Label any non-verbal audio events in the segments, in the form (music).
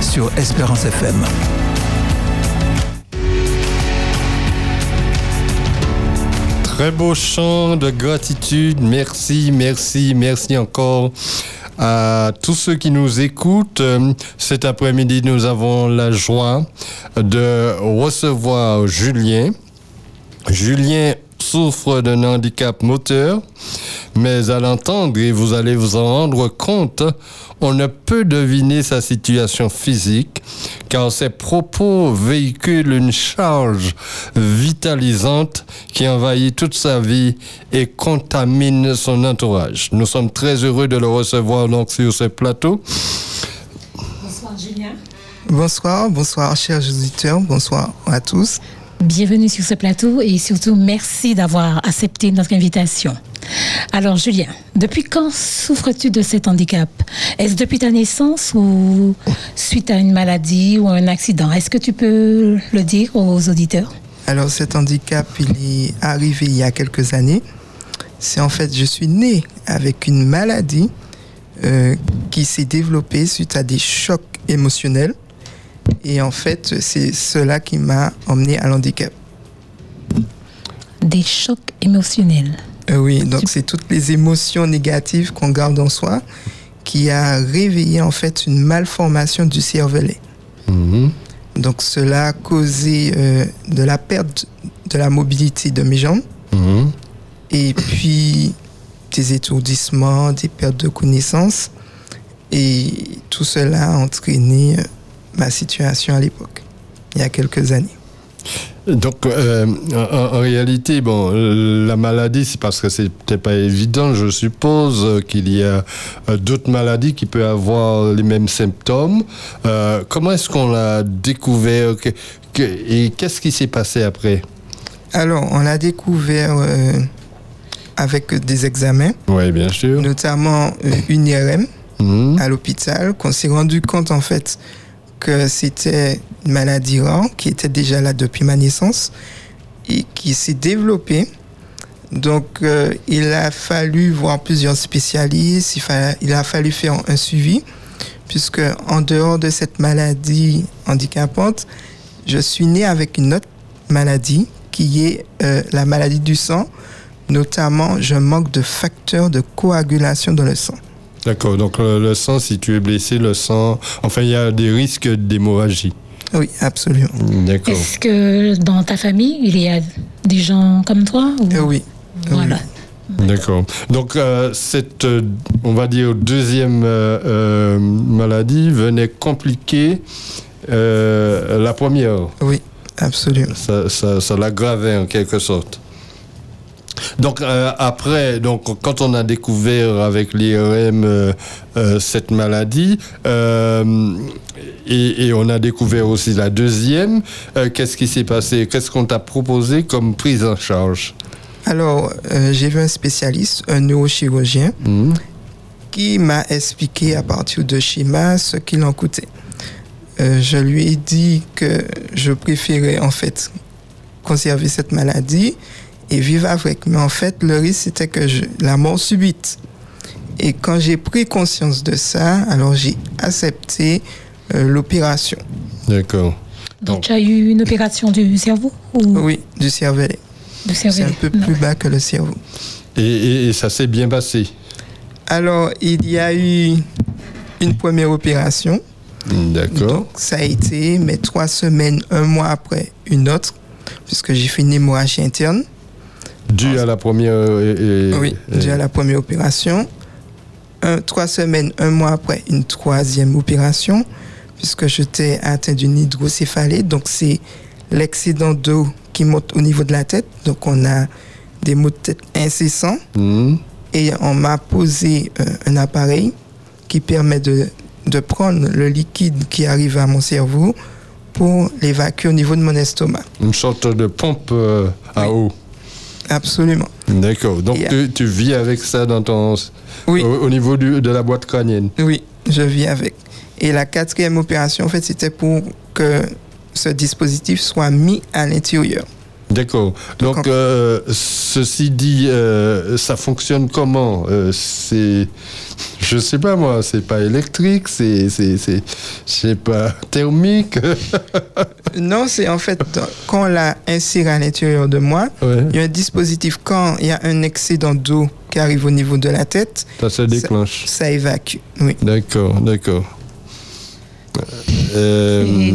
sur Espérance FM. Très beau chant de gratitude. Merci, merci, merci encore à tous ceux qui nous écoutent. Cet après-midi, nous avons la joie de recevoir Julien. Julien souffre d'un handicap moteur, mais à l'entendre, et vous allez vous en rendre compte, on ne peut deviner sa situation physique, car ses propos véhiculent une charge vitalisante qui envahit toute sa vie et contamine son entourage. Nous sommes très heureux de le recevoir donc sur ce plateau. Bonsoir Julien. Bonsoir, bonsoir chers auditeurs, bonsoir à tous. Bienvenue sur ce plateau et surtout merci d'avoir accepté notre invitation. Alors Julien, depuis quand souffres-tu de cet handicap? Est-ce depuis ta naissance ou suite à une maladie ou un accident? Est-ce que tu peux le dire aux auditeurs? Alors cet handicap, il est arrivé il y a quelques années. C'est en fait, je suis né avec une maladie euh, qui s'est développée suite à des chocs émotionnels. Et en fait, c'est cela qui m'a emmené à l'handicap. Des chocs émotionnels. Euh, oui, donc c'est toutes les émotions négatives qu'on garde en soi qui a réveillé en fait une malformation du cervelet. Mhm. Donc cela a causé euh, de la perte de la mobilité de mes jambes Mhm. et puis des étourdissements, des pertes de connaissances. Et tout cela a entraîné euh, ma situation à l'époque, il y a quelques années. Donc, euh, en, en réalité, bon, euh, la maladie, c'est parce que c'était pas évident. Je suppose euh, qu'il y a d'autres maladies qui peuvent avoir les mêmes symptômes. Euh, comment est-ce qu'on l'a découvert que- que- et qu'est-ce qui s'est passé après? Alors, on l'a découvert euh, avec des examens, Oui, bien sûr. notamment une IRM Mhm. à l'hôpital, qu'on s'est rendu compte en fait que c'était une maladie rare qui était déjà là depuis ma naissance et qui s'est développée. Donc, euh, il a fallu voir plusieurs spécialistes, il, a fallu faire un suivi, puisque en dehors de cette maladie handicapante, je suis né avec une autre maladie qui est euh, la maladie du sang. Notamment, je manque de facteurs de coagulation dans le sang. D'accord. Donc, le, le sang, si tu es blessé, le sang. Enfin, il y a des risques d'hémorragie. Oui, absolument. D'accord. Est-ce que dans ta famille, il y a des gens comme toi ou- Euh, oui. Voilà. D'accord. Donc, euh, cette, euh, on va dire, deuxième euh, euh, maladie venait compliquer euh, la première. Oui, absolument. Ça, ça, ça l'aggravait en quelque sorte. Donc, euh, après, donc, quand on a découvert avec l'IRM euh, euh, cette maladie, et, et on a découvert aussi la deuxième, qu'est-ce qui s'est passé? Qu'est-ce qu'on t'a proposé comme prise en charge? Alors, j'ai vu un spécialiste, un neurochirurgien, Mhm. qui m'a expliqué à partir de schémas ce qu'il en coûtait. Je lui ai dit que je préférais en fait conserver cette maladie et vivre avec. Mais en fait, le risque c'était que je, la mort subite. Et quand j'ai pris conscience de ça, alors j'ai accepté euh, l'opération. D'accord. Donc, tu as eu une opération du cerveau ou? Oui, du cervelet. du C'est un peu plus bas que le cerveau. Et, et- et ça s'est bien passé? Alors, il y a eu une première opération. D'accord. Donc, ça a été, mais trois semaines, un mois après, une autre, puisque j'ai fait une hémorragie interne. Dû à la première. et- et- Oui, et- dû à la première opération. Un, trois semaines, un mois après, une troisième opération, puisque j'étais atteint d'une hydrocéphalie. Donc, c'est l'excédent d'eau qui monte au niveau de la tête. Donc, on a des maux de tête incessants. Mhm. Et on m'a posé euh, un appareil qui permet de, de prendre le liquide qui arrive à mon cerveau pour l'évacuer au niveau de mon estomac. Une sorte de pompe euh, à eau. Absolument. D'accord. Donc tu, tu vis avec ça dans ton, Oui. au, au niveau du- de la boîte crânienne? Oui, je vis avec. Et la quatrième opération, en fait, c'était pour que ce dispositif soit mis à l'intérieur. D'accord. Donc, euh, ceci dit, euh, ça fonctionne comment Euh, C'est, je sais pas moi, c'est pas électrique, c'est, c'est, c'est, pas, thermique. (laughs) Non, c'est en fait quand on l'a inséré à l'intérieur de moi, ouais. il y a un dispositif quand il y a un excédent d'eau qui arrive au niveau de la tête, Ça se déclenche. ça évacue. Oui. D'accord, d'accord. Euh,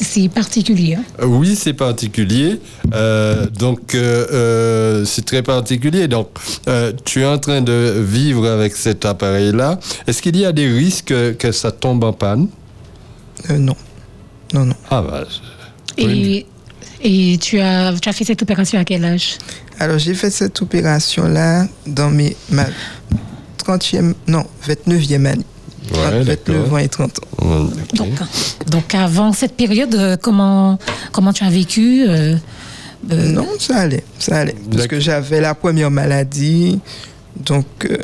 C'est particulier. hein. Oui, c'est particulier. Euh, donc, euh, euh, c'est très particulier. Donc, euh, tu es en train de vivre avec cet appareil-là. Est-ce qu'il y a des risques que ça tombe en panne? Euh, non. Non, non. Ah, bah, Et, et tu, as, tu as fait cette opération à quel âge? Alors, j'ai fait cette opération-là dans mes, ma 30e, non, 29e année. Ouais, 29 d'accord. ans et 30 ans. Ok. donc, donc, avant cette période, euh, comment, comment tu as vécu euh, euh, Non, ça allait, ça allait. Parce que j'avais la première maladie, donc euh,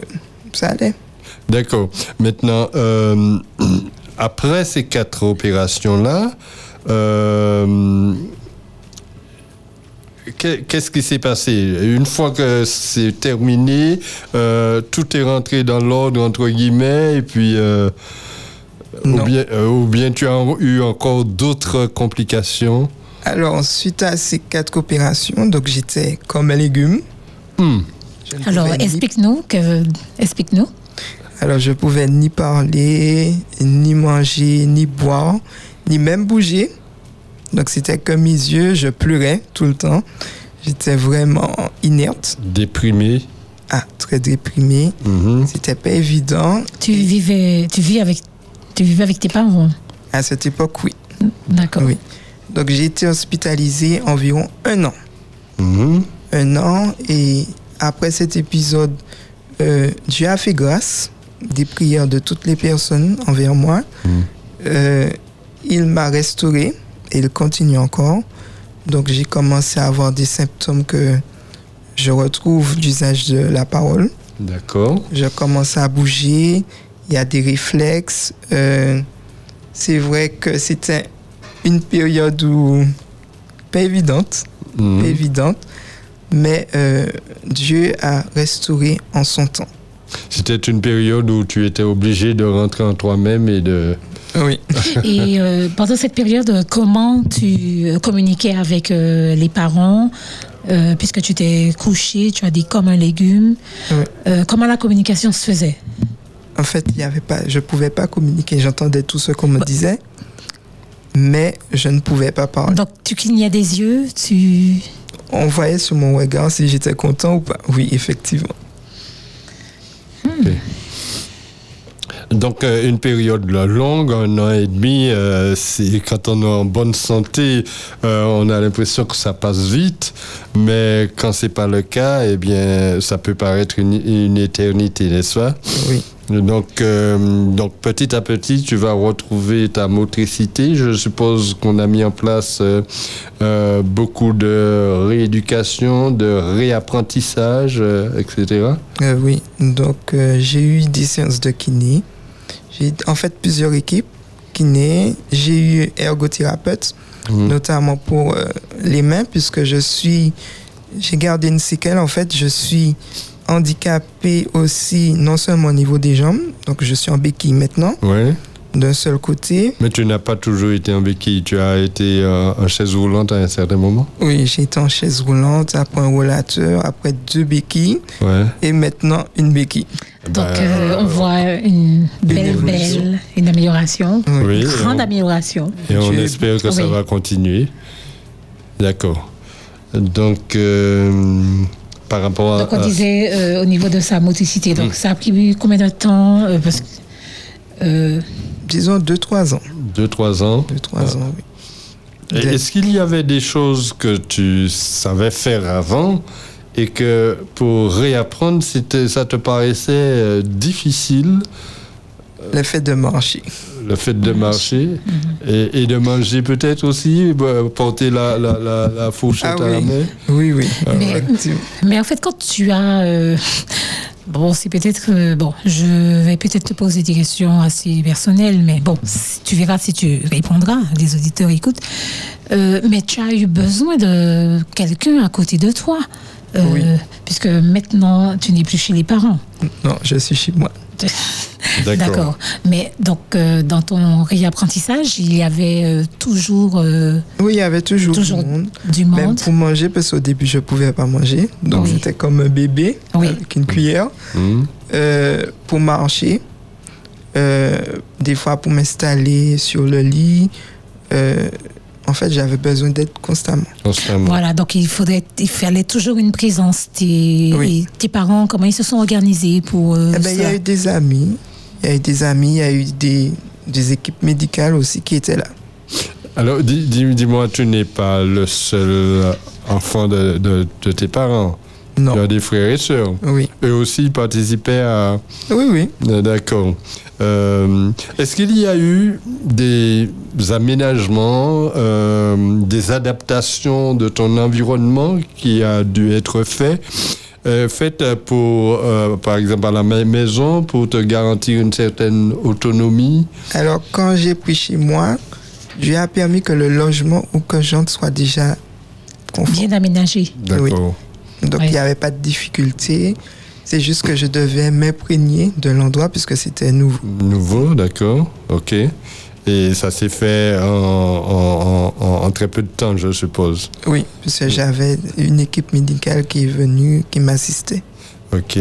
ça allait. D'accord. Maintenant, euh, (clears throat) après ces quatre opérations-là, euh, qu'est-ce qui s'est passé? Une fois que c'est terminé, euh, tout est rentré dans l'ordre, entre guillemets, et puis... euh, ou, Non. bien, euh, ou bien tu as eu encore d'autres complications? Alors, suite à ces quatre opérations, donc j'étais comme un légume. Hmm. Alors, explique-nous. que- Explique-nous. Alors, je pouvais ni parler, ni manger, ni boire, ni même bouger. Donc, c'était comme mes yeux, je pleurais tout le temps. J'étais vraiment inerte, Déprimé ah, très déprimée. Mhm. C'était pas évident. Tu vivais, tu vis avec, tu vivais avec tes parents. À cette époque, oui. D'accord. Oui. Donc, j'ai été hospitalisée environ un an. Mhm. un an et après cet épisode, euh, Dieu a fait grâce des prières de toutes les personnes envers moi. Mm. Euh, il m'a restauré il continue encore. Donc j'ai commencé à avoir des symptômes que je retrouve d'usage de la parole. D'accord. Je commence à bouger, il y a des réflexes. Euh, c'est vrai que c'était une période où pas évidente Mhm. pas évidente, mais euh, Dieu a restauré en son temps. C'était une période où tu étais obligé de rentrer en toi-même et de... Oui. Et euh, pendant cette période, comment tu euh, communiquais avec euh, les parents euh, Puisque tu t'es couché, tu as dit comme un légume. Oui. Euh, comment la communication se faisait? En fait, il y avait pas, je pouvais pas communiquer. J'entendais tout ce qu'on me disait, mais je ne pouvais pas parler. Donc, tu clignais des yeux, tu... On voyait sur mon regard si j'étais content ou pas. Oui, effectivement. Donc euh, une période longue, un an et demi, euh, quand on est en bonne santé, euh, on a l'impression que ça passe vite, mais quand c'est pas le cas, eh bien ça peut paraître une, une éternité, n'est-ce pas? Oui. donc, donc petit à petit, tu vas retrouver ta motricité. Je suppose qu'on a mis en place beaucoup de rééducation, de réapprentissage, etc. Oui. Donc, j'ai eu des séances de kiné. J'ai en fait plusieurs équipes kiné. J'ai eu ergothérapeute. Mhm. notamment pour euh, les mains, puisque je suis, j'ai gardé une séquelle. En fait, je suis handicapé aussi, non seulement au niveau des jambes, donc je suis en béquille maintenant, Ouais. D'un seul côté. Mais tu n'as pas toujours été en béquille, tu as été euh, en chaise roulante à un certain moment? Oui, j'ai été en chaise roulante, après un rollateur, après deux béquilles, Ouais. et maintenant une béquille. Donc, Ben, euh, on voit une belle, belle, une amélioration. oui, Une et grande on, amélioration. et on espère que ça va continuer. D'accord. Donc, euh, par rapport à... Donc, on à- disait euh, au niveau de sa motricité. Donc, Mm. ça a pris combien de temps euh, parce que, euh, Disons deux, trois ans. deux, trois ans. Deux, trois ans, oui. Est-ce qu'il y avait des choses que tu savais faire avant et que pour réapprendre, c'était, ça te paraissait euh, difficile, Le fait de marcher. le fait de marcher et, et de manger peut-être aussi, bah, porter la, la, la, la fourchette Ah à la oui. main? Oui, oui. Mais- effectivement. Mais en fait, quand tu as, euh, Bon, c'est peut-être que, bon, je vais peut-être te poser des questions assez personnelles, mais bon, tu verras si tu répondras, les auditeurs écoutent. Euh, mais tu as eu besoin de quelqu'un à côté de toi, euh, Oui. puisque maintenant, tu n'es plus chez les parents. Non, je suis chez moi. D'accord. Mais donc, euh, dans ton réapprentissage, il y avait euh, toujours euh, Oui, il y avait toujours, Toujours du monde. du Même monde. pour manger, parce qu'au début, je ne pouvais pas manger. Donc, Oui. j'étais comme un bébé Oui. avec une cuillère. Hmm. Euh, pour marcher, euh, des fois pour m'installer sur le lit. Euh, en fait, j'avais besoin d'être constamment. Constamment. Voilà, donc il faudrait, il fallait toujours une présence. Tes, Oui. et tes parents, comment ils se sont organisés pour euh, Eh ben, il y a eu des amis, il y a eu des amis, il y a eu des, des équipes médicales aussi qui étaient là. Alors, dis- dis- dis-moi, tu n'es pas le seul enfant de, de- de tes parents. Tu Non. as des frères et sœurs. Oui, Eux aussi participaient à... oui, oui. Euh, D'accord. Euh, Est-ce qu'il y a eu des aménagements, euh, des adaptations de ton environnement qui a dû être fait, euh, faites pour, euh, par exemple, à la ma- maison pour te garantir une certaine autonomie? Alors, quand j'ai pris chez moi, je lui ai permis que le logement ou que j'entre soit déjà conforme. bien aménagés. D'accord. Donc, Oui. il n'y avait pas de difficulté. C'est juste que je devais m'imprégner de l'endroit puisque c'était nouveau. Nouveau, d'accord. Ok. Et ça s'est fait en, en- en- en- en très peu de temps, je suppose. Oui, puisque j'avais une équipe médicale qui est venue, qui m'assistait. Ok.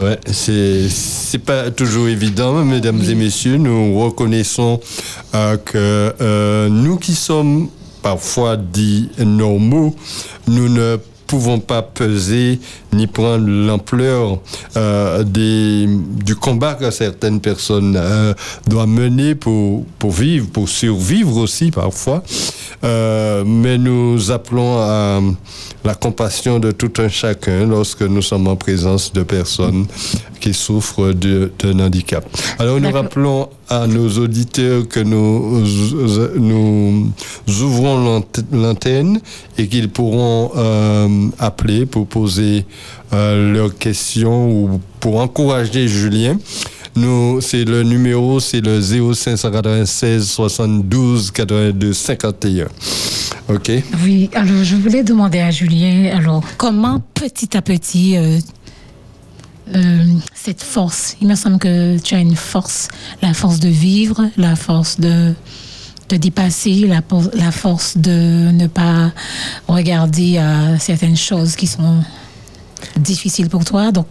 Ouais, c'est c'est pas toujours évident, mesdames et messieurs. Nous reconnaissons euh, que euh, nous qui sommes parfois dits normaux, nous ne pouvons pas peser ni prendre l'ampleur euh, des, du combat que certaines personnes euh, doivent mener pour, pour vivre, pour survivre aussi parfois. Euh, mais nous appelons à la compassion de tout un chacun lorsque nous sommes en présence de personnes qui souffrent d'un handicap. Alors nous rappelons à nos auditeurs que nous, nous ouvrons l'ant- l'antenne et qu'ils pourront euh, appeler pour poser euh, leurs questions ou pour encourager Julien. Nous, c'est le numéro, c'est le 0596 72 82 51. OK? Oui, alors je voulais demander à Julien, alors comment petit à petit euh, euh, cette force, il me semble que tu as une force, la force de vivre, la force de te dépasser, la, force de ne pas regarder à certaines choses qui sont difficiles pour toi. Donc,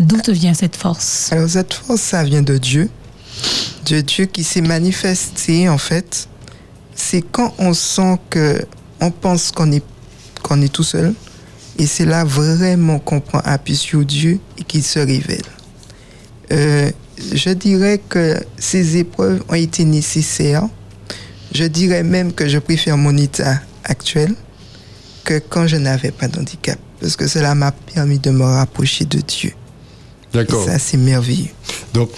d'où te vient cette force? Alors cette force, ça vient de Dieu. De Dieu qui s'est manifesté en fait. C'est quand on sent que on pense qu'on est qu'on est tout seul. Et c'est là vraiment qu'on prend appui sur Dieu et qu'il se révèle. Euh, je dirais que ces épreuves ont été nécessaires. Je dirais même que je préfère mon état actuel que quand je n'avais pas d'handicap. Parce que cela m'a permis de me rapprocher de Dieu. D'accord. ça, c'est merveilleux. Donc,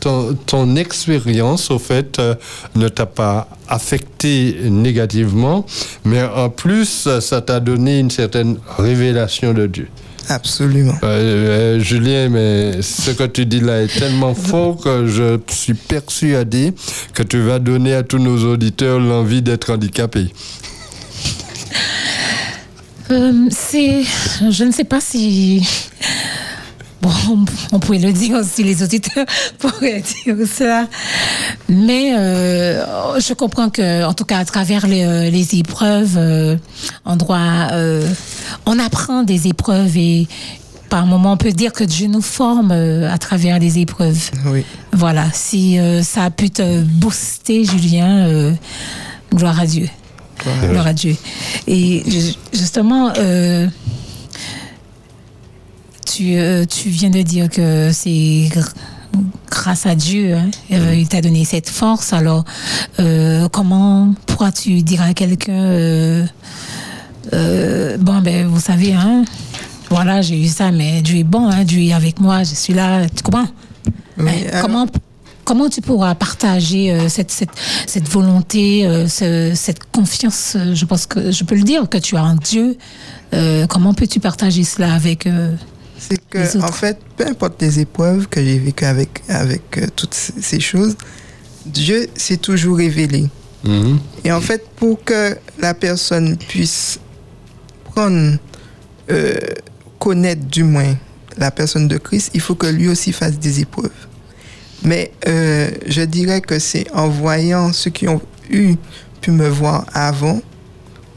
ton, ton expérience, au fait, euh, ne t'a pas affecté négativement, mais en plus, euh, ça t'a donné une certaine révélation de Dieu. Absolument. Euh, euh, Julien, mais ce que tu dis là est tellement fort que je suis persuadé que tu vas donner à tous nos auditeurs l'envie d'être handicapés. Euh, c'est, je ne sais pas si, bon, on, pourrait le dire aussi, les auditeurs (laughs) pourraient dire ça, mais euh, je comprends que, en tout cas, à travers les, les épreuves, euh, euh, on apprend des épreuves et par moment, on peut dire que Dieu nous forme à travers les épreuves. Oui. Voilà, si ça a pu te booster, Julien, gloire à Dieu. Gloire à Dieu. Et ju- justement, tu, euh, tu viens de dire que c'est gr- grâce à Dieu, hein, euh, il t'a donné cette force. Alors, euh, comment pourras-tu dire à quelqu'un, bon, ben, vous savez, hein, voilà, j'ai eu ça, mais Dieu est bon, hein, Dieu est avec moi, je suis là, tu comprends? Alors- comment, comment tu pourras partager euh, cette, cette, cette volonté, euh, ce- cette confiance, euh, je pense que je peux le dire, que tu as en Dieu. Comment peux-tu partager cela avec, C'est que, en fait, peu importe les épreuves que j'ai vécues avec, avec euh, toutes ces ces choses, Dieu s'est toujours révélé. Mhm. Et en fait, pour que la personne puisse prendre, euh, connaître du moins la personne de Christ, il faut que lui aussi fasse des épreuves. Mais euh, je dirais que c'est en voyant ceux qui ont eu pu me voir avant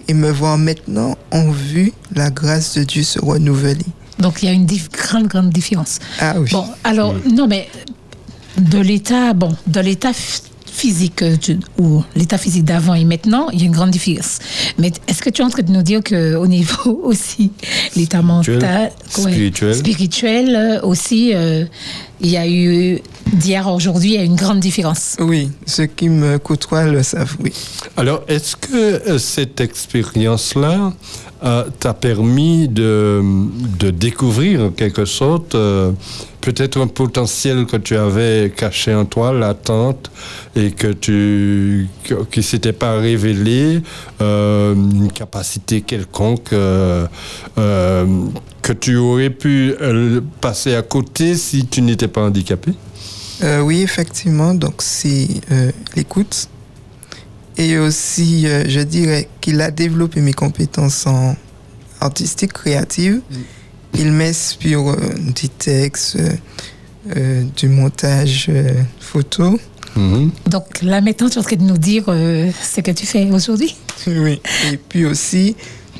et me voir maintenant ont vu la grâce de Dieu se renouveler. Donc, il y a une grande, grande différence. Ah oui. Bon, alors, non, mais de l'état, bon, de l'état ph- physique euh, ou l'état physique d'avant et maintenant, il y a une grande différence. Mais est-ce que tu es en train de nous dire qu'au niveau (laughs) aussi, l'état mental, Spirituel. spirituel euh, aussi, euh, il y a eu d'hier à aujourd'hui, il y a une grande différence. Oui, ceux qui me côtoient le savent, oui. Alors, est-ce que euh, cette expérience-là euh, t'a permis de, de découvrir, en quelque sorte, euh, peut-être un potentiel que tu avais caché en toi, latente, et que tu, qui s'était pas révélé, euh, une capacité quelconque euh, euh, que tu aurais pu euh, passer à côté si tu n'étais pas handicapé? Euh, oui, effectivement, donc c'est euh, l'écoute. Et aussi, euh, je dirais qu'il a développé mes compétences en artistique, créative. Il m'inspire euh, des textes, euh, euh, du montage euh, photo. Mhm. Donc là maintenant, tu es en train de nous dire euh, ce que tu fais aujourd'hui. (laughs) Oui. Et puis aussi,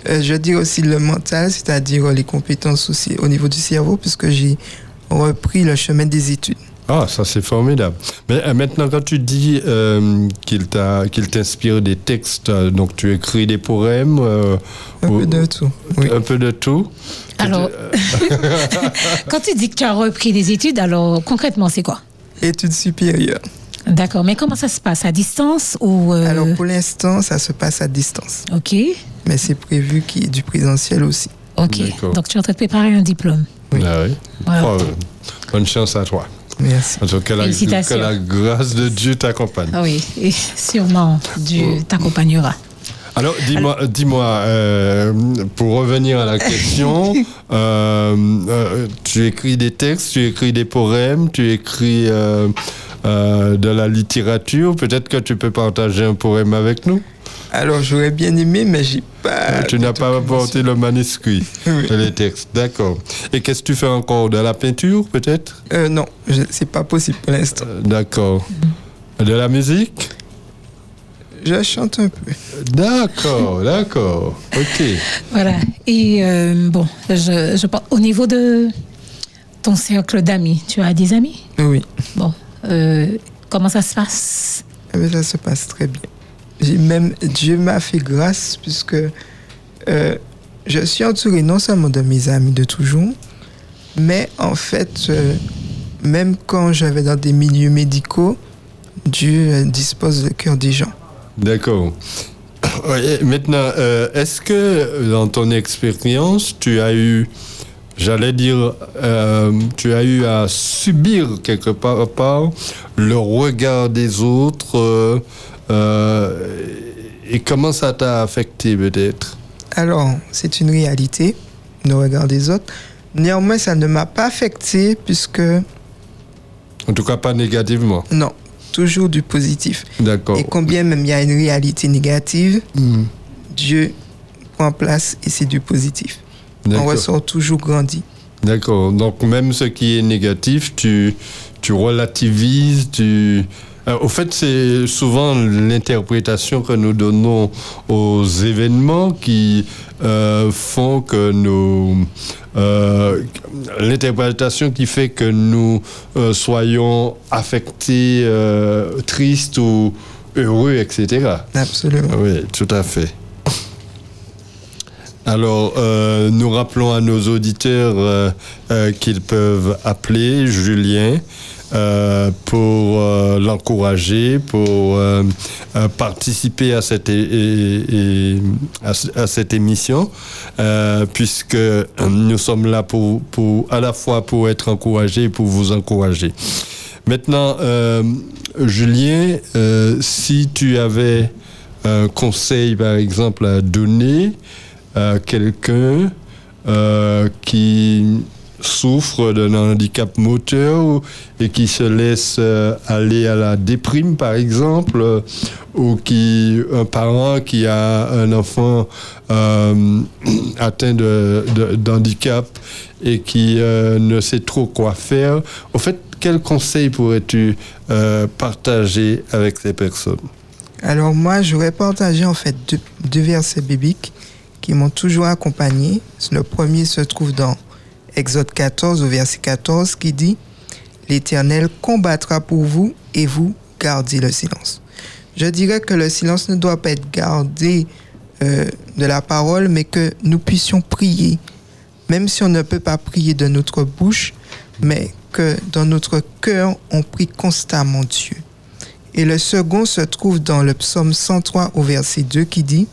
euh, je dirais aussi le mental, c'est-à-dire les compétences aussi au niveau du cerveau, puisque j'ai repris le chemin des études. Ah, ça c'est formidable. Mais euh, maintenant, quand tu dis euh, qu'il t'a, qu'il t'inspire des textes, euh, donc tu écris des poèmes, euh, Un ou- peu de tout. Oui. un peu de tout. Alors, (laughs) quand tu dis que tu as repris des études, alors concrètement, c'est quoi? Études supérieures. D'accord, mais comment ça se passe? À distance ou euh, Alors pour l'instant, ça se passe à distance. Ok, Mais c'est prévu qu'il y ait du présentiel aussi. ok. Donc tu es en train de préparer un diplôme. Oui. Ah oui. Voilà. Oh, bonne chance à toi. Merci. En tout cas, que la, Félicitations. que la grâce de Dieu t'accompagne. Ah oui, et sûrement Dieu t'accompagnera. Alors, dis-moi, dis-moi euh, pour revenir à la question, (laughs) euh, euh, tu écris des textes, tu écris des poèmes, tu écris euh, euh, de la littérature. Peut-être que tu peux partager un poème avec nous. Alors j'aurais bien aimé, mais j'ai pas. tu n'as pas apporté le manuscrit, (laughs) Oui. les textes. D'accord. Et qu'est-ce que tu fais encore De la peinture, peut-être? Euh, non, c'est pas possible pour l'instant. Euh, D'accord. De la musique? Je chante un peu. D'accord, (laughs) d'accord. Ok. Voilà. Et euh, bon, je, je au niveau de ton cercle d'amis, tu as des amis? Oui, Bon, euh, comment ça se passe? Eh bien, ça se passe très bien. Même Dieu m'a fait grâce puisque euh, je suis entouré non seulement de mes amis de toujours, mais en fait, euh, même quand je vais dans des milieux médicaux, Dieu euh, dispose le cœur des gens. D'accord. (coughs) Maintenant, est-ce que dans ton expérience, tu as eu, j'allais dire, tu as eu à subir quelque part, part le regard des autres et comment ça t'a affecté peut-être? Alors, c'est une réalité, le regard des autres. Néanmoins, ça ne m'a pas affecté puisque, En tout cas, pas négativement. non, toujours du positif. D'accord. Et combien même il y a une réalité négative, Mhm. Dieu prend place et c'est du positif. On ressort toujours grandi. D'accord. Donc même ce qui est négatif, tu, tu relativises, tu... Euh, au fait, c'est souvent l'interprétation que nous donnons aux événements qui euh, font que nous... euh, l'interprétation qui fait que nous soyons affectés, tristes ou heureux, etc. Absolument. Oui, tout à fait. Alors, euh, nous rappelons à nos auditeurs euh, euh, qu'ils peuvent appeler Julien euh, pour euh, l'encourager, pour euh, participer à cette, à, ce- à cette émission, puisque nous sommes là pour, à la fois pour être encouragés et pour vous encourager. Maintenant, Julien, si tu avais un conseil, par exemple, à donner à quelqu'un qui souffre d'un handicap moteur et qui se laisse euh, aller à la déprime, par exemple, euh, ou qui un parent qui a un enfant euh, (clears throat) atteint de, de- d'handicap et qui ne sait trop quoi faire. Au fait, quel conseil pourrais-tu partager avec ces personnes? Alors moi, j'aurais partagé en fait deux, deux versets bibliques qui m'ont toujours accompagné. Le premier se trouve dans Exode 14 au verset 14 qui dit L'Éternel combattra pour vous et vous gardez le silence. Je dirais que le silence ne doit pas être gardé euh, de la parole, mais que nous puissions prier, même si on ne peut pas prier de notre bouche, mais que dans notre cœur, on prie constamment Dieu. Et le second se trouve dans le psaume 103 au verset 2 qui dit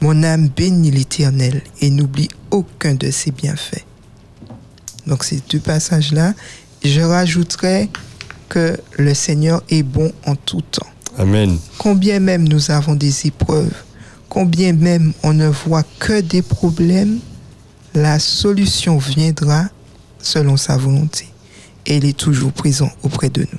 Mon âme bénit l'Éternel et n'oublie aucun de ses bienfaits. Donc ces deux passages-là, je rajouterais que le Seigneur est bon en tout temps. Amen. Combien même nous avons des épreuves, combien même on ne voit que des problèmes, la solution viendra selon sa volonté. Et il est toujours présent auprès de nous.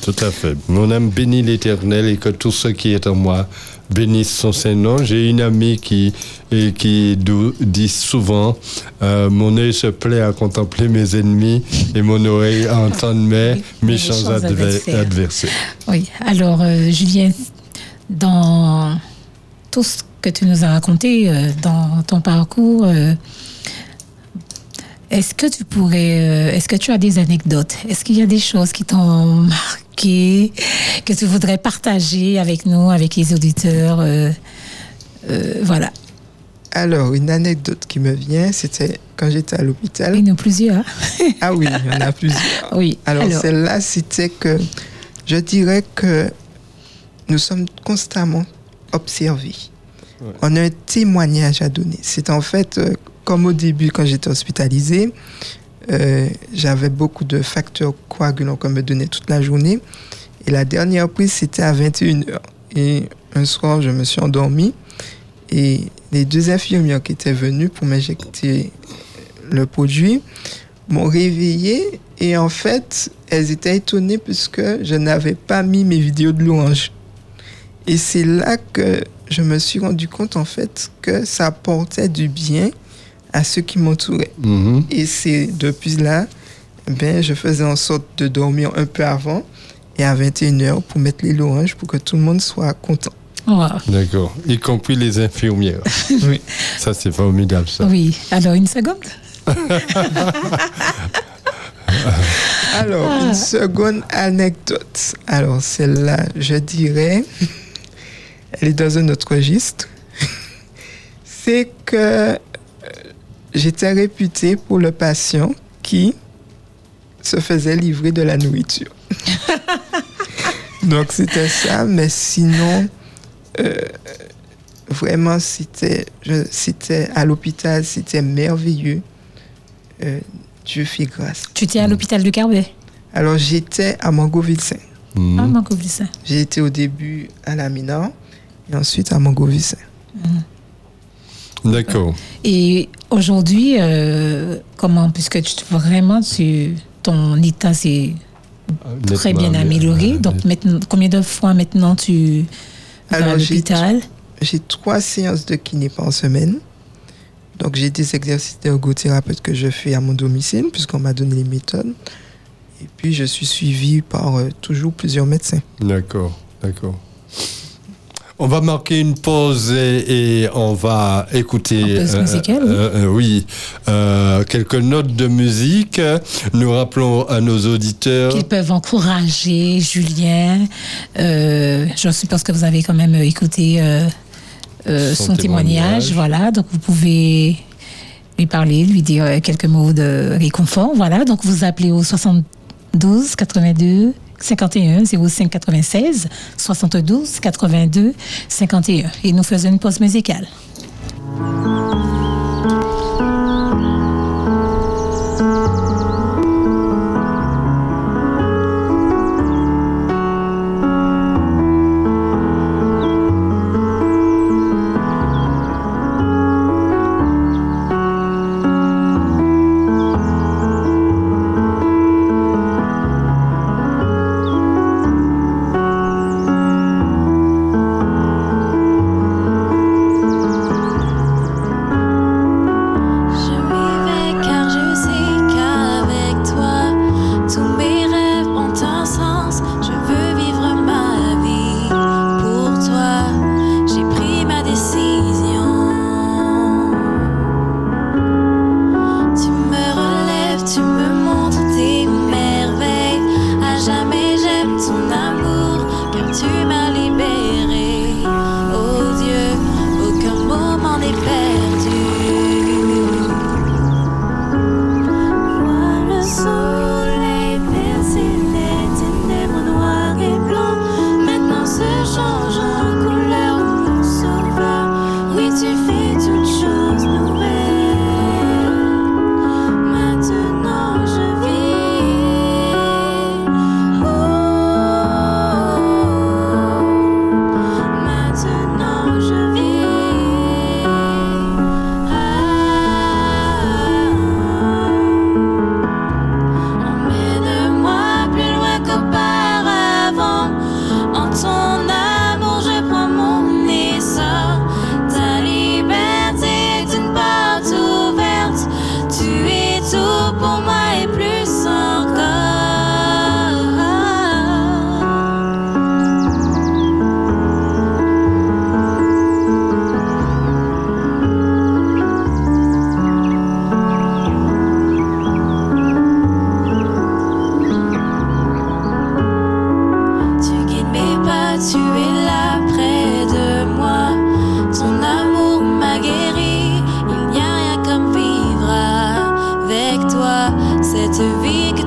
Tout à fait. Mon âme bénit l'Éternel et que tout ce qui est en moi bénisse son Saint-Nom. J'ai une amie qui, et qui dit souvent euh, Mon œil se plaît à contempler mes ennemis et mon oreille à entendre mes méchants méchants adver- adversaires. adversaires. Oui, alors euh, Julien, dans tout ce que tu nous as raconté euh, dans ton parcours, euh, est-ce que tu pourrais, est-ce que tu as des anecdotes? Est-ce qu'il y a des choses qui t'ont marqué, que tu voudrais partager avec nous, avec les auditeurs euh, euh, Voilà, Alors, une anecdote qui me vient, c'était quand j'étais à l'hôpital. et nous plusieurs. Ah oui, il y en a plusieurs. Oui, Alors, celle-là, c'était que je dirais que nous sommes constamment observés. Ouais. On a un témoignage à donner. C'est en fait, euh, comme au début, quand j'étais hospitalisé, euh, j'avais beaucoup de facteurs coagulants qu'on me donnait toute la journée. Et la dernière prise, c'était à 21h. Et un soir, je me suis endormi. Et les deux infirmières qui étaient venues pour m'injecter le produit m'ont réveillé. Et en fait, elles étaient étonnées puisque je n'avais pas mis mes vidéos de louange. Et c'est là que je me suis rendu compte, en fait, que ça apportait du bien à ceux qui m'entouraient. Mhm. Et c'est depuis là, ben, je faisais en sorte de dormir un peu avant et à 21h pour mettre les louanges pour que tout le monde soit content. Wow. D'accord. Y compris les infirmières. (laughs) Oui. Ça, c'est formidable, ça. Oui, alors une seconde. (laughs) Alors, une seconde anecdote. Alors, celle-là, je dirais, (laughs) elle est dans un autre registre. C'est que euh, j'étais réputée pour le patient qui se faisait livrer de la nourriture. (laughs) Donc, c'était ça, mais sinon, euh, vraiment, c'était, à l'hôpital, c'était merveilleux. Euh, Dieu fait grâce. Tu étais à l'hôpital de Carbet? Alors, j'étais à Mangoville-Saint. Mhm. Ah, ça. J'ai été au début à la Mina et ensuite à Mangoville-Saint. D'accord. Et aujourd'hui, euh, comment, puisque tu, vraiment, tu, ton état s'est très bien amélioré, euh, donc maintenant, combien de fois maintenant tu vas à Alors, l'hôpital J'ai trois séances de kiné par semaine. Donc, j'ai des exercices d'ergothérapeute que je fais à mon domicile, puisqu'on m'a donné les méthodes. Et puis, je suis suivi par euh, toujours plusieurs médecins. D'accord, d'accord. On va marquer une pause et, et on va écouter. Une pause musicale, oui. euh, oui, euh, quelques notes de musique. Nous rappelons à nos auditeurs. qu'ils peuvent encourager Julien. Euh, je suppose que vous avez quand même écouté euh, euh, Son son, témoignage. témoignage. Voilà, donc vous pouvez lui parler, lui dire euh, quelques mots de réconfort. Voilà, donc vous appelez au 72 82 51 05 96 72 82 51 et nous faisons une pause musicale.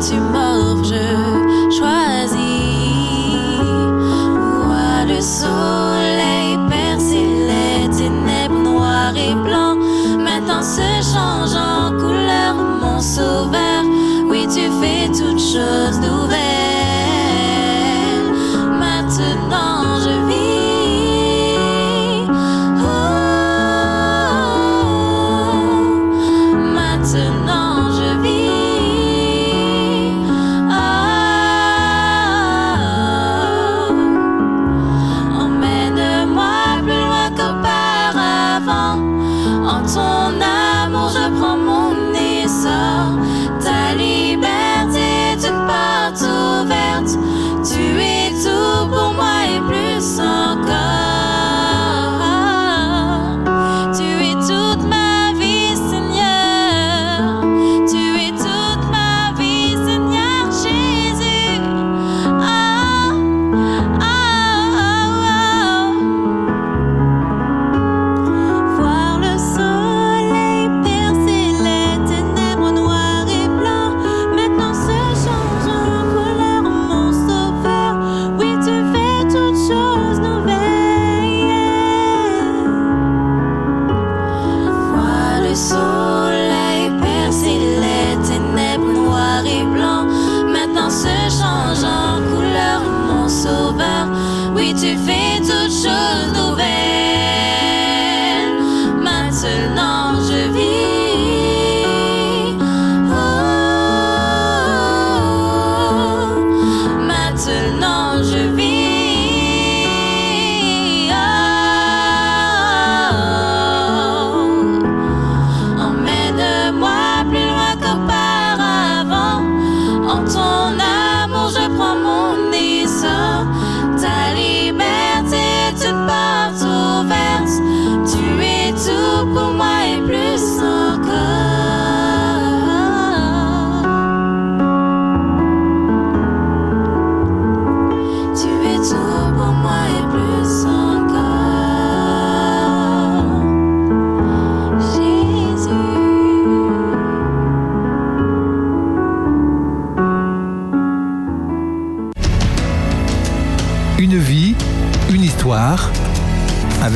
to my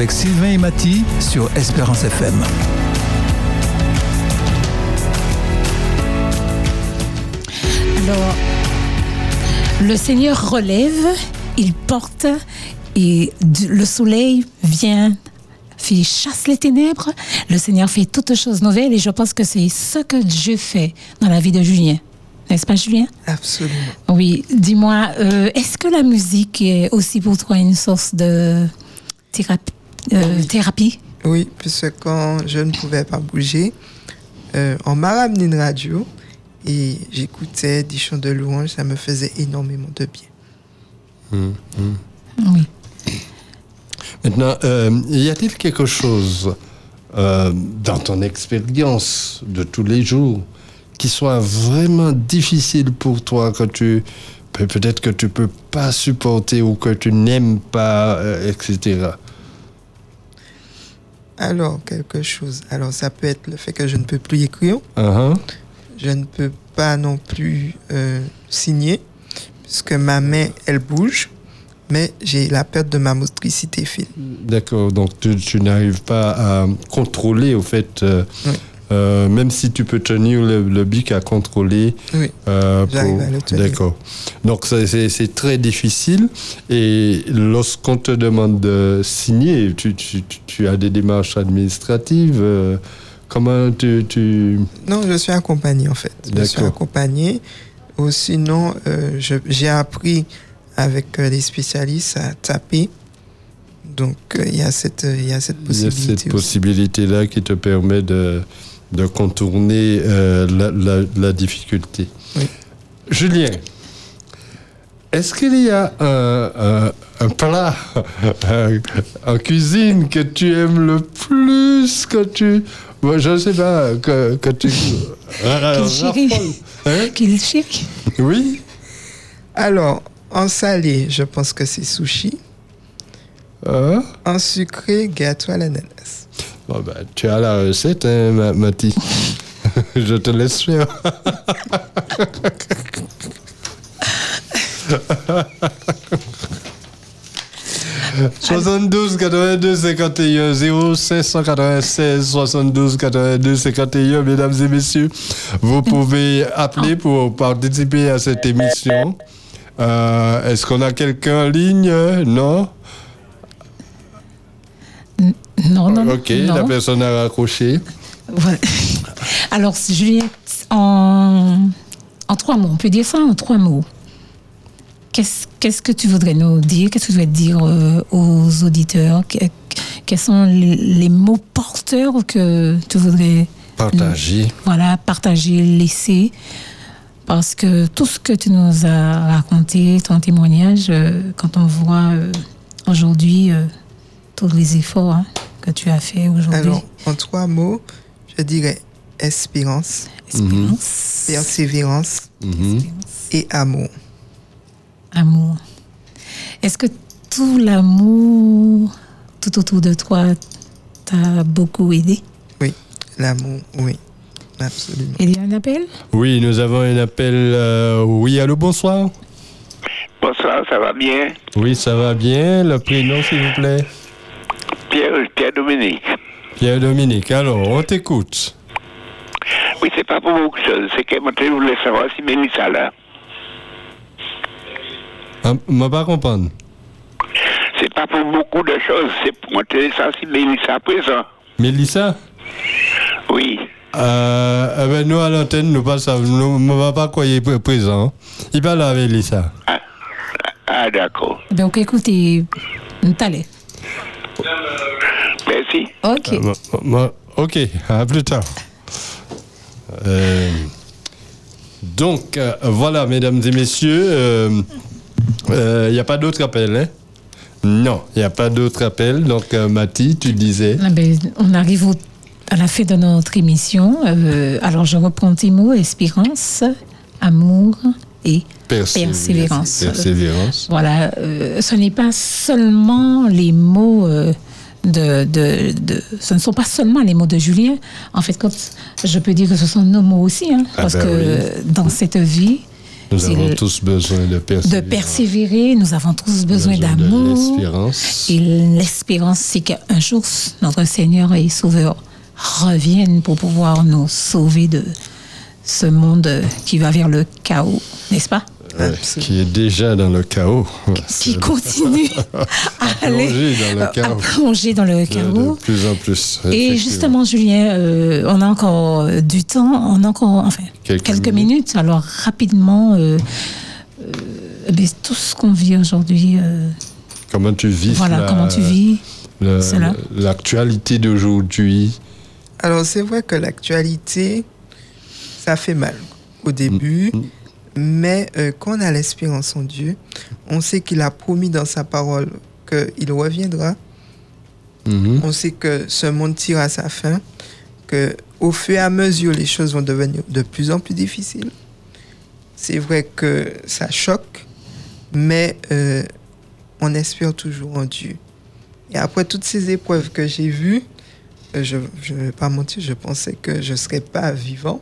avec Sylvain et Mathy sur Espérance FM. Alors, le Seigneur relève, il porte, et le soleil vient, fait chasse les ténèbres. Le Seigneur fait toutes choses nouvelles, et je pense que c'est ce que Dieu fait dans la vie de Julien. N'est-ce pas, Julien? Absolument. Oui, dis-moi, euh, est-ce que la musique est aussi pour toi une source de thérapie? Euh, thérapie? Oui, puisque quand je ne pouvais pas bouger, euh, on m'a ramené une radio et j'écoutais des chants de louange, ça me faisait énormément de bien. Oui. Maintenant, euh, y a-t-il quelque chose euh, dans ton expérience de tous les jours qui soit vraiment difficile pour toi, que tu peut- peut-être que tu peux pas supporter ou que tu n'aimes pas, euh, etc. Alors, quelque chose. Alors, ça peut être le fait que je ne peux plus écrire, Uh-huh. je ne peux pas non plus euh, signer, puisque ma main, elle bouge, mais j'ai la perte de ma motricité fine. D'accord, donc tu, tu n'arrives pas à contrôler, au fait, euh, Oui. Euh, même si tu peux tenir le, le bic à contrôler. Oui. euh. D'accord. Donc c'est très difficile. Et lorsqu'on te demande de signer, tu, tu, tu- tu as des démarches administratives. euh, comment tu... tu... Non, je suis accompagné en fait. Je suis accompagné. Ou sinon, euh, j'ai appris avec les spécialistes à taper. Donc, il y a cette, il y a cette Il y a possibilité. cette possibilité-là qui te permet de, de contourner euh, la, la- la difficulté. Oui. Julien, est-ce qu'il y a un, un- un plat euh, en cuisine que tu aimes le plus que tu... Moi, je ne sais pas, que, que tu... chéri. raffole. Hein? Qu'il chéri. Oui Alors, en salé, je pense que c'est sushi. En sucré, gâteau à l'ananas. Bon, ben, tu as la recette, hein, Ma- Mati. (laughs) je te laisse faire. 72 82 51 0 596 72 82 51 mesdames et messieurs vous pouvez appeler pour participer à cette émission Euh, est-ce qu'on a quelqu'un en ligne non? Non, non, ok non. la personne a raccroché. Alors, Juliette, en, en trois mots, on peut dire ça en trois mots. Qu'est-ce qu'est-ce que tu voudrais nous dire? Qu'est-ce que tu voudrais dire euh, aux auditeurs? Que- Quels sont les, les mots porteurs que tu voudrais partager voilà, partager, laisser Parce que tout ce que tu nous as raconté, ton témoignage, euh, quand on voit euh, aujourd'hui tous les efforts hein, que tu as fait aujourd'hui, Alors, en trois mots, je dirais espérance, espérance, persévérance Mhm. et amour. amour. Est-ce que tout l'amour tout autour de toi t'a beaucoup aidé? Oui, l'amour, oui, absolument. Il y a un appel? Oui, nous avons un appel. euh, oui, allô, bonsoir. Bonsoir, ça va bien? Oui, ça va bien. Le prénom, s'il vous plaît. Pierre, Pierre Dominique. Pierre-Dominique. Alors, on t'écoute. Oui, c'est pas pour beaucoup de choses. C'est que moi, je voulais savoir si Mélissa là. Ah, m'a pas comprendre. C'est pas pour beaucoup de choses. C'est pour moi, je savoir si Mélissa est présent. Mélissa? Oui. euh, eh ben, Nous, à l'antenne, nous pas savons. Nous ne va pas quoi il est pr- présent. Il parle avec Mélissa. Ah, ah, d'accord. Donc écoutez, t'allais. Merci. Ok. Euh, moi- moi- ok, à plus tard. Euh, donc, euh, voilà, mesdames et messieurs, il n'y a pas d'autre appel, hein? Non, il n'y a pas d'autre appel. Donc, euh, Mathie, tu disais. Ah ben, on arrive au- à la fin de notre émission. Euh, alors, je reprends tes mots espérance, amour et persévérance. Persévérance. Voilà, euh, ce n'est pas seulement les mots euh, de, de, de- Ce ne sont pas seulement les mots de Julien. En fait, quand je peux dire que ce sont nos mots aussi, hein, Ah parce ben que dans cette vie, Nous avons tous besoin de de persévérer. Nous avons tous besoin d'amour. l'espérance. Et l'espérance, c'est qu'un jour, notre Seigneur et Sauveur revienne pour pouvoir nous sauver de ce monde qui va vers le chaos, n'est-ce pas? Ouais, qui est déjà dans le chaos. Qui continue (laughs) à aller plonger dans le à chaos. plonger dans le De, de chaos. plus en plus. Et justement, Julien, euh, on a encore euh, du temps, on a encore, enfin, Quelques quelques, minutes. minutes. Alors, rapidement, euh, euh, tout ce qu'on vit aujourd'hui, euh, Comment tu vis voilà, la- comment tu vis l'actualité d'aujourd'hui? Alors, c'est vrai que l'actualité, ça fait mal au début, Mm. Mais euh, quand on a l'espérance en Dieu, on sait qu'il a promis dans sa parole qu'il reviendra. Mhm. On sait que ce monde tire à sa fin, que au fur et à mesure, les choses vont devenir de plus en plus difficiles. C'est vrai que ça choque, mais euh, on espère toujours en Dieu. Et après toutes ces épreuves que j'ai vues, euh, je ne vais pas mentir, je pensais que je ne serais pas vivant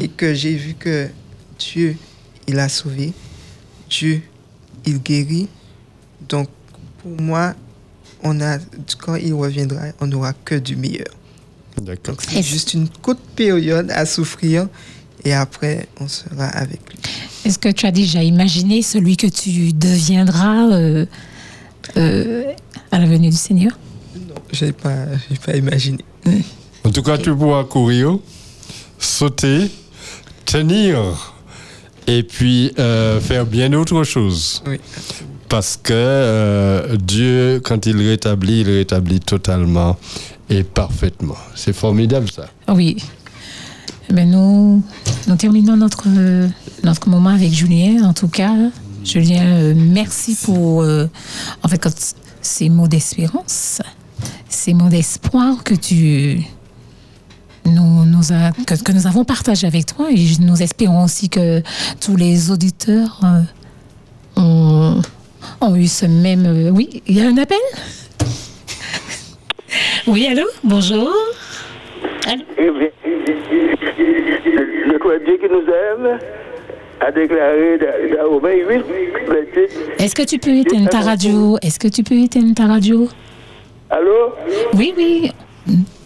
et que j'ai vu que Dieu, il a sauvé, Dieu, il guérit. Donc, pour moi, on a, quand il reviendra, on n'aura que du meilleur. D'accord. Donc, c'est Est-ce- juste une courte période à souffrir et après, on sera avec lui. Est-ce que tu as déjà imaginé celui que tu deviendras euh, euh, à la venue du Seigneur? Non, je n'ai pas, j'ai pas imaginé. En tout cas, tu pourras courir, sauter, tenir et puis euh, faire bien autre chose. Oui. Parce que euh, Dieu, quand il rétablit, il rétablit totalement et parfaitement. C'est formidable ça. Oui. Eh ben, nous, nous terminons notre, euh, notre moment avec Julien. En tout cas, Julien, euh, merci pour euh, en fait, ces mots d'espérance, ces mots d'espoir que tu nous, nous a- que, que nous avons partagés avec toi. Et nous espérons aussi que tous les auditeurs euh, ont, ont eu ce même. euh, oui, il y a un appel? (laughs) Oui, allô? Bonjour Allô? Eh le crois Dieu qui nous aime a déclaré dans dans Romains 8, verset. Est-ce que tu peux éteindre ta radio? Est-ce que tu peux éteindre ta radio? Allô? Oui, oui.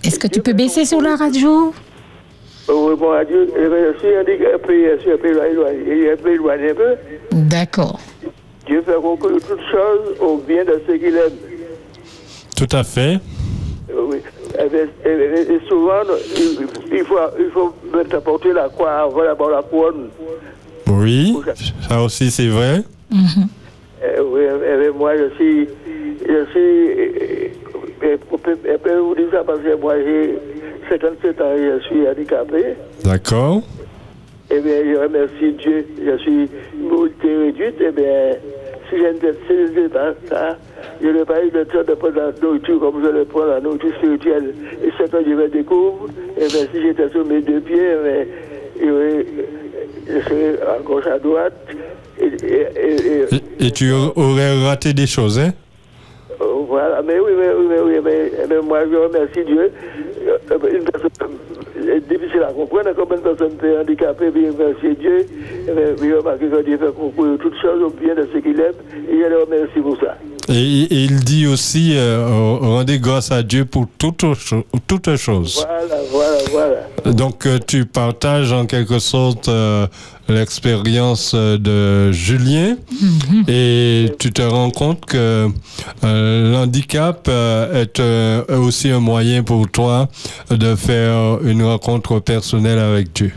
Est-ce que tu peux baisser sur la radio? Oui, bon, à Dieu, bien, je suis handicapé, je suis un peu éloigné, il est un peu éloigné un peu. D'accord. Dieu fait concourir toutes choses au bien de ceux qu'il aime. Tout à fait. Euh, Oui. Eh eh Et souvent, il il faut, il faut mettre à porter la croix avant d'abord la couronne. Oui, ça aussi c'est vrai. Eh oui, eh bien, moi, je suis. Je suis. Eh, eh, eh, eh, vous dire ça parce que moi, j'ai 57 ans et je suis handicapé. D'accord. Eh bien, je remercie Dieu. Je suis mobilité réduite. Eh bien, si je ne sais pas ça, je n'ai pas eu le temps de prendre la nourriture comme je le prends, la nourriture spirituelle. Et ce que je me découvre, eh bien, si j'étais sur mes deux pieds, eh aurait- je serais à gauche, à droite. Et, et- et- et- Et, et tu aurais raté des choses, hein euh, Voilà, mais oui, mais oui, mais oui, mais, mais moi je remercie Dieu. Euh, Une personne euh, difficile à comprendre, comme une personne peut handicapée, puis remercier Dieu, bien, puis remarquer que Dieu fait concourir toutes choses au bien de ce qu'il aime, et je le remercie pour ça. Et, et il dit aussi euh, rendez grâce à Dieu pour toutes cho- toutes choses. Voilà, voilà, voilà. Donc euh, tu partages en quelque sorte euh, l'expérience euh, de Julien et tu te rends compte que euh, l'handicap euh, est euh, aussi un moyen pour toi de faire une rencontre personnelle avec Dieu.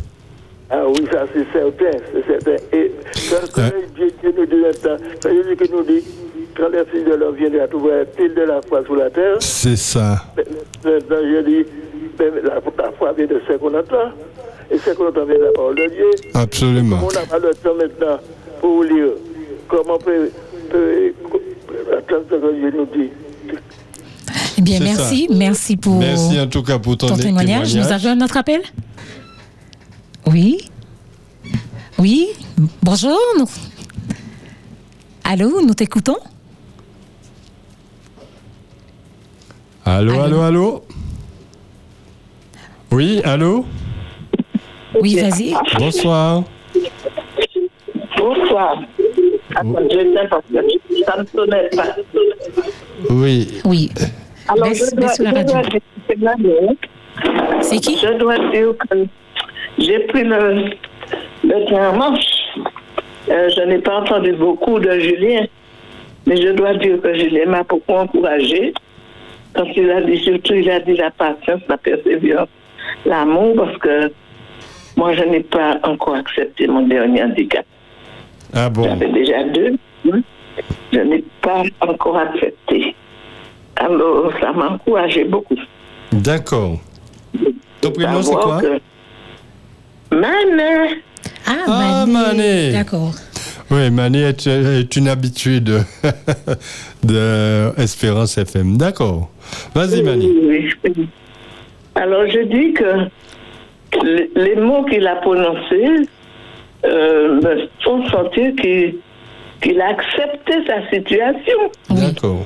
Ah oui, ça c'est certain, c'est certain. Et quand. Dieu, Dieu nous dit maintenant, quand Jésus qui nous dit, quand les fils de l'homme viennent à trouver un pile de la foi sur la terre, C'est ça. Maintenant, je dis, la, la foi vient de ce qu'on entend. Et ce qu'on entend vient de la parole de Dieu. Absolument. On n'a pas le temps maintenant pour lire? Comment on peut, peut attendre ce que Dieu nous dit? Eh bien, merci. Merci pour Merci en tout cas pour ton, ton témoignage. Nous avons notre appel? Oui Oui Bonjour. Allô, nous t'écoutons? Allô, Allô? allô, allô? Oui, allô? Oui, vas-y. Bonsoir. Bonsoir. Attends, je vais parce que ça ne sonnait pas. Oui. Oui. Alors, Baisse- je dois, baisse la radio. C'est qui? Je dois dire que j'ai pris le, le train en marche. Euh, je n'ai pas entendu beaucoup de Julien, mais je dois dire que Julien m'a beaucoup encouragé. Quand il a dit, surtout, il a dit la patience, la persévérance, l'amour, parce que moi, je n'ai pas encore accepté mon dernier handicap. Ah bon? J'avais déjà deux. hein? Je n'ai pas encore accepté. Alors, ça m'a encouragé beaucoup. D'accord. Ton prénom, c'est quoi? que-. Ah, Ah, Mané. Mané. D'accord. Oui, Mané est, est une habituée de, (laughs) de Espérance FM. D'accord. Vas-y, Mané. Oui, oui. Alors, je dis que les, mots qu'il a prononcés euh, me font sentir qu'il qu'il a accepté sa situation. D'accord.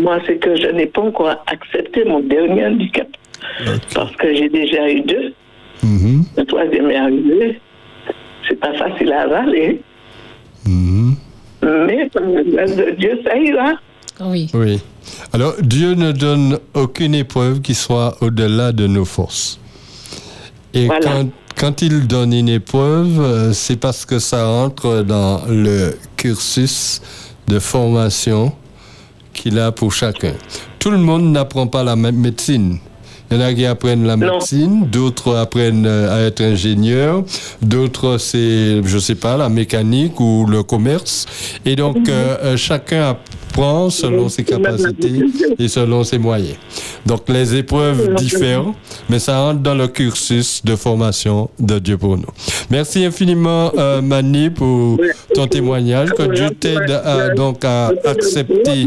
Moi, c'est que je n'ai pas encore accepté mon dernier handicap. Parce que j'ai déjà eu deux. Le troisième est arrivé. C'est pas facile à avaler. mhm. Mais, par la grâce de Dieu, ça ira. Oui. Oui. Alors, Dieu ne donne aucune épreuve qui soit au-delà de nos forces. Et Voilà. quand, quand il donne une épreuve, euh, c'est parce que ça entre dans le cursus de formation qu'il a pour chacun. Tout le monde n'apprend pas la même médecine. Il y en a qui apprennent la médecine, d'autres apprennent euh, à être ingénieurs, d'autres c'est, je sais pas, la mécanique ou le commerce. Et donc, euh, euh, chacun apprend selon ses capacités et selon ses moyens. Donc, les épreuves diffèrent, mais ça rentre dans le cursus de formation de Dieu pour nous. Merci infiniment, euh, Mani, pour ton témoignage. Que Dieu t'aide à, donc à accepter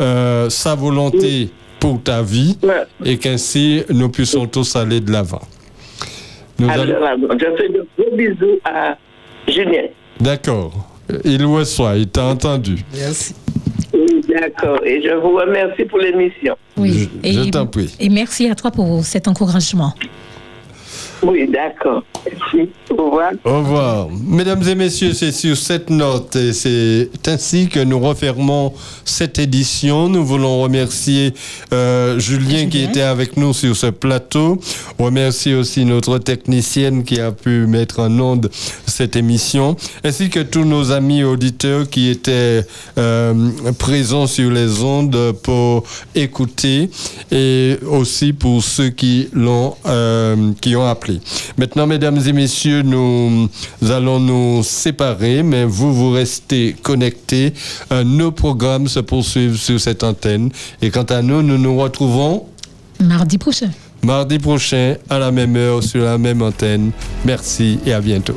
euh, sa volonté pour ta vie et qu'ainsi nous puissions tous aller de l'avant. Nous allons- Alors, je fais de gros bisous à Julien. D'accord. Il reçoit, il t'a entendu. Merci. Oui, d'accord. Et je vous remercie pour l'émission. Oui. Je- je t'en prie. Et merci à toi pour cet encouragement. Oui, d'accord. Au revoir. Au revoir. Mesdames et messieurs, c'est sur cette note et c'est ainsi que nous refermons cette édition. Nous voulons remercier euh, Julien qui était avec nous sur ce plateau. Remercier aussi notre technicienne qui a pu mettre en onde cette émission, ainsi que tous nos amis auditeurs qui étaient euh, présents sur les ondes pour écouter et aussi pour ceux qui l'ont euh, qui ont Maintenant, mesdames et messieurs, nous allons nous séparer, mais vous vous restez connectés. Euh, nos programmes se poursuivent sur cette antenne et quant à nous, nous nous retrouvons Mardi prochain. mardi prochain à la même heure sur la même antenne. Merci et à bientôt.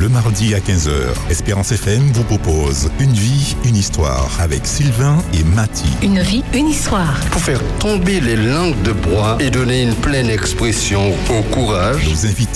Le mardi à 15h, Espérance FM vous propose Une vie, une histoire avec Sylvain et Mati. Une vie, une histoire. pour faire tomber les langues de bois et donner une pleine expression au courage, Nos invités